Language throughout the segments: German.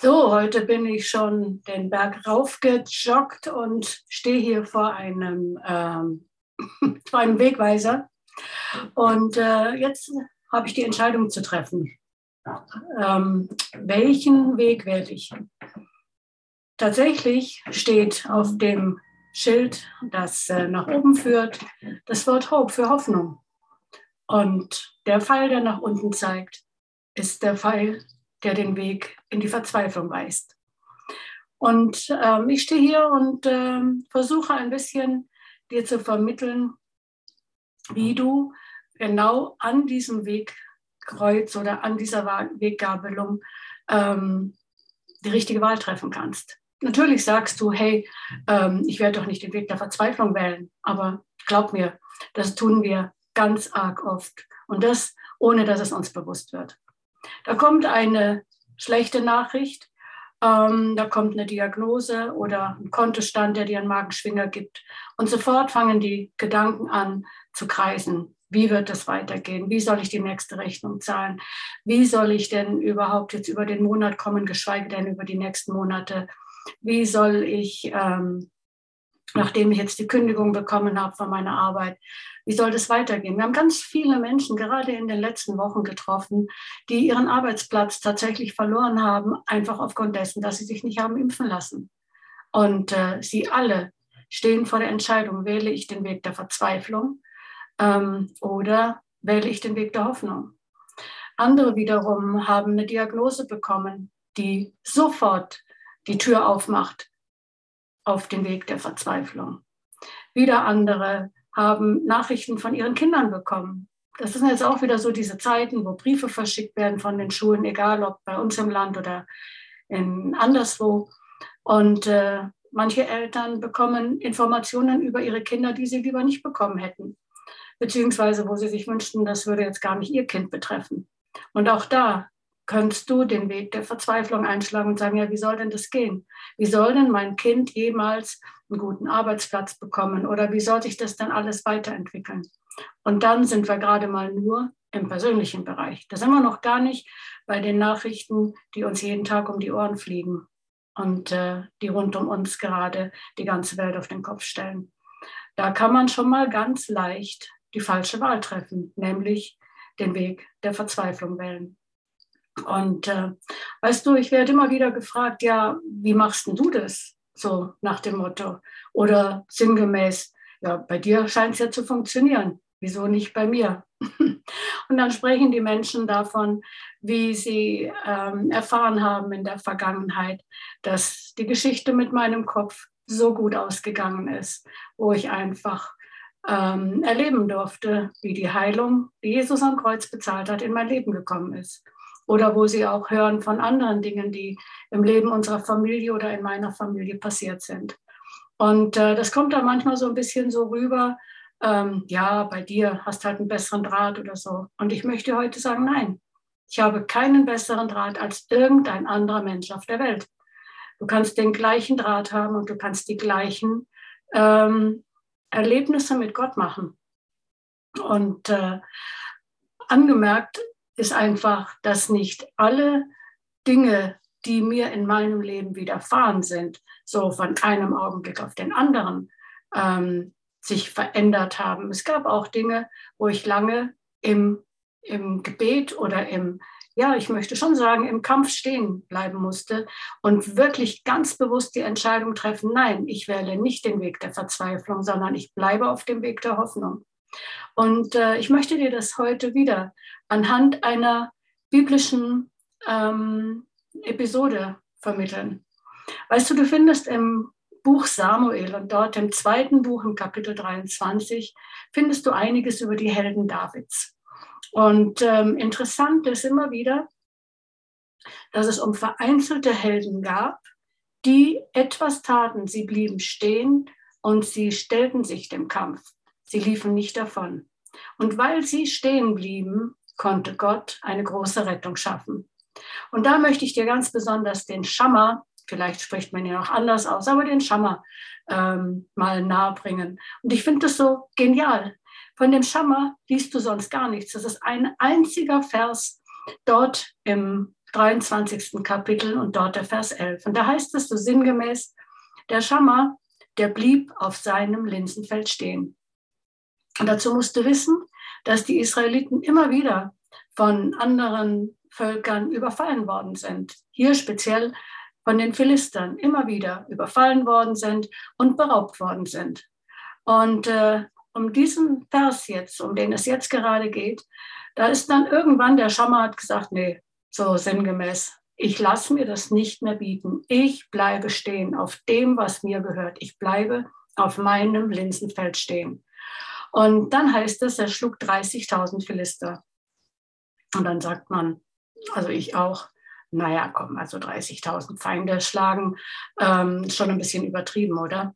So, heute bin ich schon den Berg raufgejoggt und stehe hier vor einem, ähm, vor einem Wegweiser. Und äh, jetzt habe ich die Entscheidung zu treffen. Ähm, welchen Weg wähle ich? Tatsächlich steht auf dem Schild, das äh, nach oben führt, das Wort Hope für Hoffnung. Und der Pfeil, der nach unten zeigt, ist der Pfeil der den Weg in die Verzweiflung weist. Und ähm, ich stehe hier und äh, versuche ein bisschen dir zu vermitteln, wie du genau an diesem Wegkreuz oder an dieser Weggabelung ähm, die richtige Wahl treffen kannst. Natürlich sagst du, hey, ähm, ich werde doch nicht den Weg der Verzweiflung wählen, aber glaub mir, das tun wir ganz arg oft und das ohne, dass es uns bewusst wird. Da kommt eine schlechte Nachricht, ähm, da kommt eine Diagnose oder ein Kontostand, der dir einen Magenschwinger gibt. Und sofort fangen die Gedanken an zu kreisen. Wie wird es weitergehen? Wie soll ich die nächste Rechnung zahlen? Wie soll ich denn überhaupt jetzt über den Monat kommen, geschweige denn über die nächsten Monate? Wie soll ich ähm, nachdem ich jetzt die Kündigung bekommen habe von meiner Arbeit. Wie soll das weitergehen? Wir haben ganz viele Menschen gerade in den letzten Wochen getroffen, die ihren Arbeitsplatz tatsächlich verloren haben, einfach aufgrund dessen, dass sie sich nicht haben impfen lassen. Und äh, sie alle stehen vor der Entscheidung, wähle ich den Weg der Verzweiflung ähm, oder wähle ich den Weg der Hoffnung. Andere wiederum haben eine Diagnose bekommen, die sofort die Tür aufmacht auf dem Weg der Verzweiflung. Wieder andere haben Nachrichten von ihren Kindern bekommen. Das sind jetzt auch wieder so diese Zeiten, wo Briefe verschickt werden von den Schulen, egal ob bei uns im Land oder in anderswo. Und äh, manche Eltern bekommen Informationen über ihre Kinder, die sie lieber nicht bekommen hätten. Beziehungsweise wo sie sich wünschten, das würde jetzt gar nicht ihr Kind betreffen. Und auch da könntest du den Weg der Verzweiflung einschlagen und sagen, ja, wie soll denn das gehen? Wie soll denn mein Kind jemals einen guten Arbeitsplatz bekommen oder wie soll sich das dann alles weiterentwickeln? Und dann sind wir gerade mal nur im persönlichen Bereich. Da sind wir noch gar nicht bei den Nachrichten, die uns jeden Tag um die Ohren fliegen und äh, die rund um uns gerade die ganze Welt auf den Kopf stellen. Da kann man schon mal ganz leicht die falsche Wahl treffen, nämlich den Weg der Verzweiflung wählen. Und äh, weißt du, ich werde immer wieder gefragt, ja, wie machst denn du das? So nach dem Motto. Oder sinngemäß, ja, bei dir scheint es ja zu funktionieren. Wieso nicht bei mir? Und dann sprechen die Menschen davon, wie sie ähm, erfahren haben in der Vergangenheit, dass die Geschichte mit meinem Kopf so gut ausgegangen ist, wo ich einfach ähm, erleben durfte, wie die Heilung, die Jesus am Kreuz bezahlt hat, in mein Leben gekommen ist oder wo sie auch hören von anderen Dingen, die im Leben unserer Familie oder in meiner Familie passiert sind. Und äh, das kommt dann manchmal so ein bisschen so rüber, ähm, ja, bei dir hast halt einen besseren Draht oder so. Und ich möchte heute sagen, nein, ich habe keinen besseren Draht als irgendein anderer Mensch auf der Welt. Du kannst den gleichen Draht haben und du kannst die gleichen ähm, Erlebnisse mit Gott machen. Und äh, angemerkt, ist einfach, dass nicht alle Dinge, die mir in meinem Leben widerfahren sind, so von einem Augenblick auf den anderen ähm, sich verändert haben. Es gab auch Dinge, wo ich lange im, im Gebet oder im, ja, ich möchte schon sagen, im Kampf stehen bleiben musste und wirklich ganz bewusst die Entscheidung treffen, nein, ich wähle nicht den Weg der Verzweiflung, sondern ich bleibe auf dem Weg der Hoffnung. Und äh, ich möchte dir das heute wieder anhand einer biblischen ähm, Episode vermitteln. Weißt du, du findest im Buch Samuel und dort im zweiten Buch im Kapitel 23 findest du einiges über die Helden Davids. Und ähm, interessant ist immer wieder, dass es um vereinzelte Helden gab, die etwas taten. Sie blieben stehen und sie stellten sich dem Kampf. Sie liefen nicht davon. Und weil sie stehen blieben, konnte Gott eine große Rettung schaffen. Und da möchte ich dir ganz besonders den Schammer, vielleicht spricht man ihn auch anders aus, aber den Schammer ähm, mal nahebringen. Und ich finde das so genial. Von dem Schammer liest du sonst gar nichts. Das ist ein einziger Vers dort im 23. Kapitel und dort der Vers 11. Und da heißt es so sinngemäß, der Schammer, der blieb auf seinem Linsenfeld stehen. Und dazu musst du wissen, dass die Israeliten immer wieder von anderen Völkern überfallen worden sind. Hier speziell von den Philistern immer wieder überfallen worden sind und beraubt worden sind. Und äh, um diesen Vers jetzt, um den es jetzt gerade geht, da ist dann irgendwann der Schammer hat gesagt, nee, so sinngemäß, ich lasse mir das nicht mehr bieten. Ich bleibe stehen auf dem, was mir gehört. Ich bleibe auf meinem Linsenfeld stehen. Und dann heißt es, er schlug 30.000 Philister. Und dann sagt man, also ich auch, naja, komm, also 30.000 Feinde schlagen, ähm, schon ein bisschen übertrieben, oder?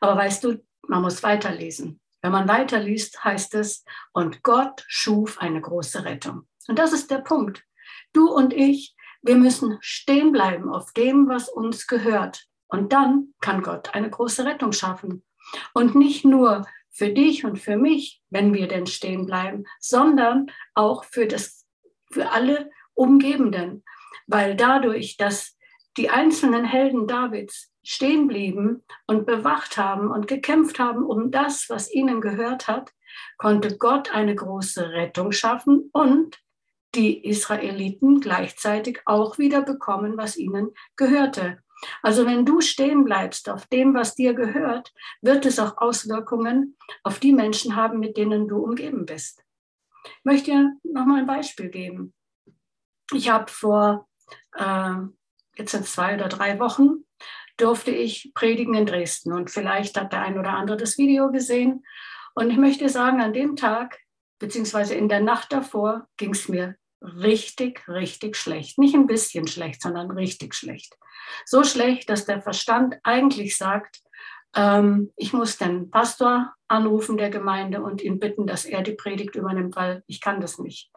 Aber weißt du, man muss weiterlesen. Wenn man weiterliest, heißt es, und Gott schuf eine große Rettung. Und das ist der Punkt. Du und ich, wir müssen stehen bleiben auf dem, was uns gehört. Und dann kann Gott eine große Rettung schaffen. Und nicht nur für dich und für mich, wenn wir denn stehen bleiben, sondern auch für, das, für alle Umgebenden. Weil dadurch, dass die einzelnen Helden Davids stehen blieben und bewacht haben und gekämpft haben um das, was ihnen gehört hat, konnte Gott eine große Rettung schaffen und die Israeliten gleichzeitig auch wieder bekommen, was ihnen gehörte. Also wenn du stehen bleibst auf dem, was dir gehört, wird es auch Auswirkungen auf die Menschen haben, mit denen du umgeben bist. Ich möchte dir noch mal ein Beispiel geben. Ich habe vor äh, jetzt sind zwei oder drei Wochen durfte ich predigen in Dresden und vielleicht hat der ein oder andere das Video gesehen. Und ich möchte sagen, an dem Tag beziehungsweise in der Nacht davor ging es mir richtig, richtig schlecht. Nicht ein bisschen schlecht, sondern richtig schlecht. So schlecht, dass der Verstand eigentlich sagt, ähm, ich muss den Pastor anrufen der Gemeinde und ihn bitten, dass er die Predigt übernimmt, weil ich kann das nicht.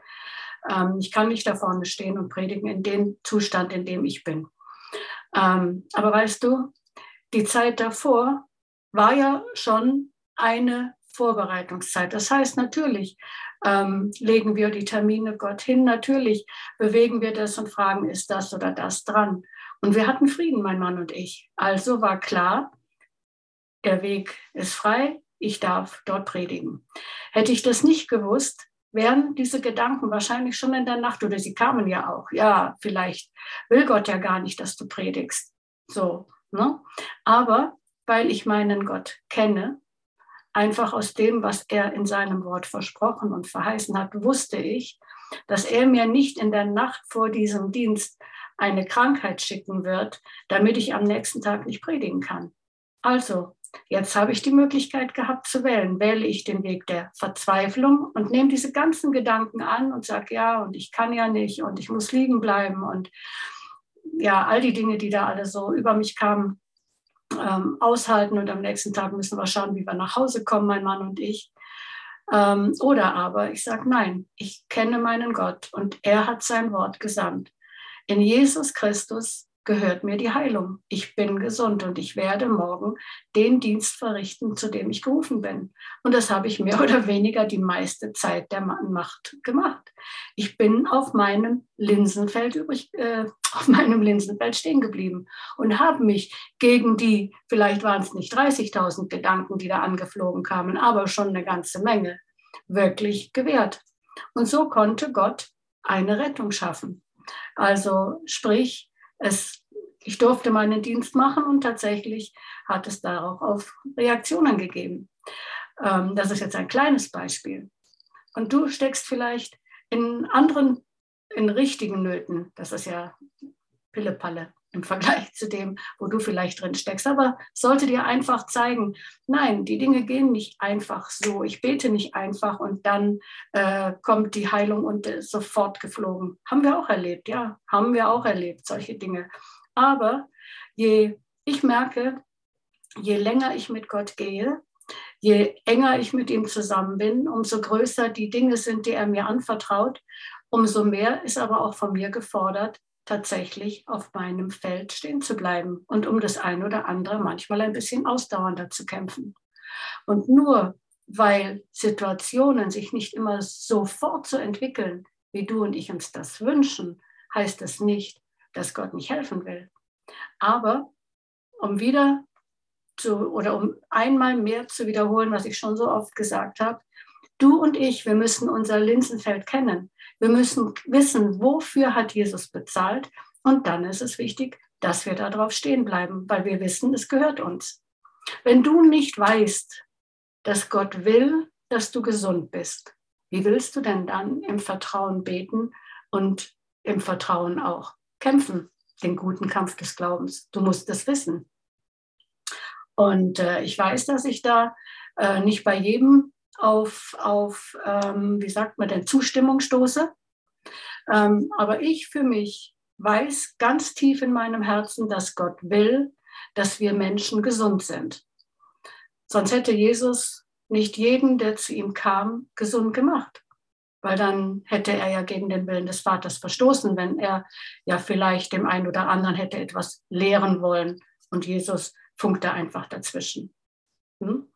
Ähm, ich kann nicht da vorne stehen und predigen in dem Zustand, in dem ich bin. Ähm, aber weißt du, die Zeit davor war ja schon eine Vorbereitungszeit. Das heißt, natürlich ähm, legen wir die Termine Gott hin, natürlich bewegen wir das und fragen, ist das oder das dran. Und wir hatten Frieden, mein Mann und ich. Also war klar, der Weg ist frei, ich darf dort predigen. Hätte ich das nicht gewusst, wären diese Gedanken wahrscheinlich schon in der Nacht oder sie kamen ja auch. Ja, vielleicht will Gott ja gar nicht, dass du predigst. So, ne? Aber weil ich meinen Gott kenne, einfach aus dem, was er in seinem Wort versprochen und verheißen hat, wusste ich, dass er mir nicht in der Nacht vor diesem Dienst eine Krankheit schicken wird, damit ich am nächsten Tag nicht predigen kann. Also Jetzt habe ich die Möglichkeit gehabt zu wählen. Wähle ich den Weg der Verzweiflung und nehme diese ganzen Gedanken an und sage, ja, und ich kann ja nicht und ich muss liegen bleiben und ja, all die Dinge, die da alle so über mich kamen, ähm, aushalten und am nächsten Tag müssen wir schauen, wie wir nach Hause kommen, mein Mann und ich. Ähm, oder aber ich sage, nein, ich kenne meinen Gott und er hat sein Wort gesandt. In Jesus Christus gehört mir die Heilung. Ich bin gesund und ich werde morgen den Dienst verrichten, zu dem ich gerufen bin. Und das habe ich mehr oder weniger die meiste Zeit der Macht gemacht. Ich bin auf meinem Linsenfeld übrig, äh, auf meinem Linsenfeld stehen geblieben und habe mich gegen die, vielleicht waren es nicht 30.000 Gedanken, die da angeflogen kamen, aber schon eine ganze Menge, wirklich gewehrt. Und so konnte Gott eine Rettung schaffen. Also sprich, es, ich durfte meinen Dienst machen und tatsächlich hat es darauf auf Reaktionen gegeben. Ähm, das ist jetzt ein kleines Beispiel. Und du steckst vielleicht in anderen, in richtigen Nöten. Das ist ja Pillepalle im Vergleich zu dem, wo du vielleicht drin steckst. Aber sollte dir einfach zeigen, nein, die Dinge gehen nicht einfach so. Ich bete nicht einfach und dann äh, kommt die Heilung und äh, sofort geflogen. Haben wir auch erlebt, ja, haben wir auch erlebt, solche Dinge. Aber je, ich merke, je länger ich mit Gott gehe, je enger ich mit ihm zusammen bin, umso größer die Dinge sind, die er mir anvertraut, umso mehr ist aber auch von mir gefordert, tatsächlich auf meinem Feld stehen zu bleiben und um das eine oder andere manchmal ein bisschen ausdauernder zu kämpfen. Und nur weil Situationen sich nicht immer sofort so entwickeln, wie du und ich uns das wünschen, heißt es nicht, dass Gott nicht helfen will. Aber um wieder zu, oder um einmal mehr zu wiederholen, was ich schon so oft gesagt habe, du und ich, wir müssen unser Linsenfeld kennen. Wir müssen wissen, wofür hat Jesus bezahlt. Und dann ist es wichtig, dass wir darauf stehen bleiben, weil wir wissen, es gehört uns. Wenn du nicht weißt, dass Gott will, dass du gesund bist, wie willst du denn dann im Vertrauen beten und im Vertrauen auch kämpfen, den guten Kampf des Glaubens? Du musst es wissen. Und äh, ich weiß, dass ich da äh, nicht bei jedem auf, auf ähm, wie sagt man denn, Zustimmung stoße. Ähm, aber ich für mich weiß ganz tief in meinem Herzen, dass Gott will, dass wir Menschen gesund sind. Sonst hätte Jesus nicht jeden, der zu ihm kam, gesund gemacht. Weil dann hätte er ja gegen den Willen des Vaters verstoßen, wenn er ja vielleicht dem einen oder anderen hätte etwas lehren wollen. Und Jesus funkte einfach dazwischen. Hm?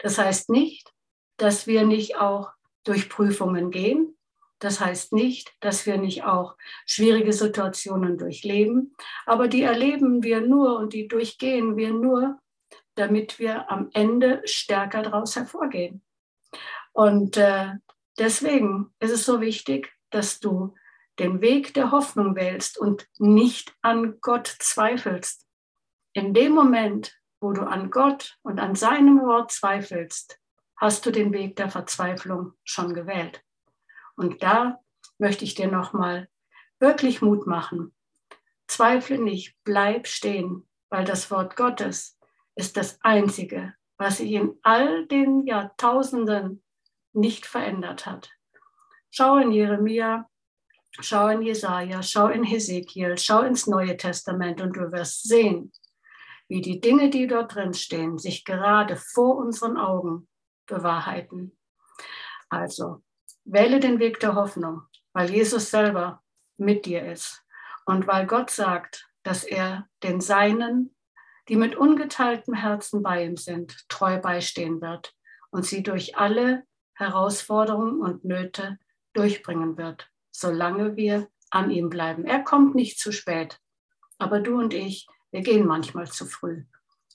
Das heißt nicht, dass wir nicht auch durch Prüfungen gehen. Das heißt nicht, dass wir nicht auch schwierige Situationen durchleben, aber die erleben wir nur und die durchgehen wir nur, damit wir am Ende stärker daraus hervorgehen. Und äh, deswegen ist es so wichtig, dass du den Weg der Hoffnung wählst und nicht an Gott zweifelst. In dem Moment, wo du an Gott und an seinem Wort zweifelst, hast du den Weg der Verzweiflung schon gewählt. Und da möchte ich dir nochmal wirklich Mut machen. Zweifle nicht, bleib stehen, weil das Wort Gottes ist das Einzige, was sich in all den Jahrtausenden nicht verändert hat. Schau in Jeremia, schau in Jesaja, schau in Hesekiel, schau ins Neue Testament und du wirst sehen, wie die Dinge, die dort drin stehen, sich gerade vor unseren Augen bewahrheiten. Also, wähle den Weg der Hoffnung, weil Jesus selber mit dir ist und weil Gott sagt, dass er den Seinen, die mit ungeteiltem Herzen bei ihm sind, treu beistehen wird und sie durch alle Herausforderungen und Nöte durchbringen wird, solange wir an ihm bleiben. Er kommt nicht zu spät, aber du und ich, wir gehen manchmal zu früh.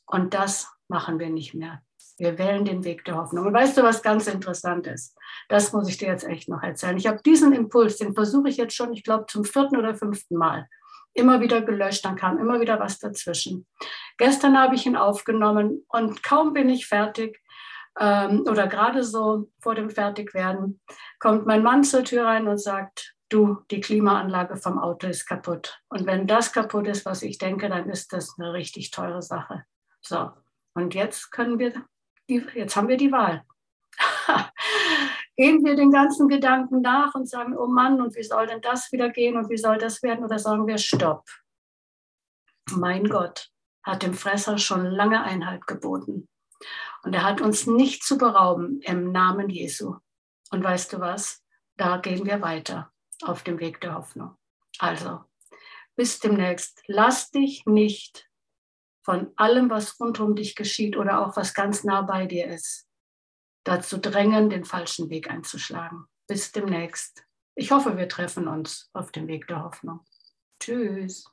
Und das machen wir nicht mehr. Wir wählen den Weg der Hoffnung. Und weißt du, was ganz interessant ist? Das muss ich dir jetzt echt noch erzählen. Ich habe diesen Impuls, den versuche ich jetzt schon, ich glaube, zum vierten oder fünften Mal. Immer wieder gelöscht, dann kam immer wieder was dazwischen. Gestern habe ich ihn aufgenommen und kaum bin ich fertig ähm, oder gerade so vor dem Fertigwerden, kommt mein Mann zur Tür rein und sagt, du, die Klimaanlage vom Auto ist kaputt. Und wenn das kaputt ist, was ich denke, dann ist das eine richtig teure Sache. So, und jetzt können wir die, jetzt haben wir die Wahl. gehen wir den ganzen Gedanken nach und sagen, oh Mann, und wie soll denn das wieder gehen und wie soll das werden? Oder sagen wir, stopp. Mein Gott hat dem Fresser schon lange Einhalt geboten. Und er hat uns nicht zu berauben im Namen Jesu. Und weißt du was? Da gehen wir weiter auf dem Weg der Hoffnung. Also, bis demnächst. Lass dich nicht von allem, was rund um dich geschieht oder auch was ganz nah bei dir ist, dazu drängen, den falschen Weg einzuschlagen. Bis demnächst. Ich hoffe, wir treffen uns auf dem Weg der Hoffnung. Tschüss.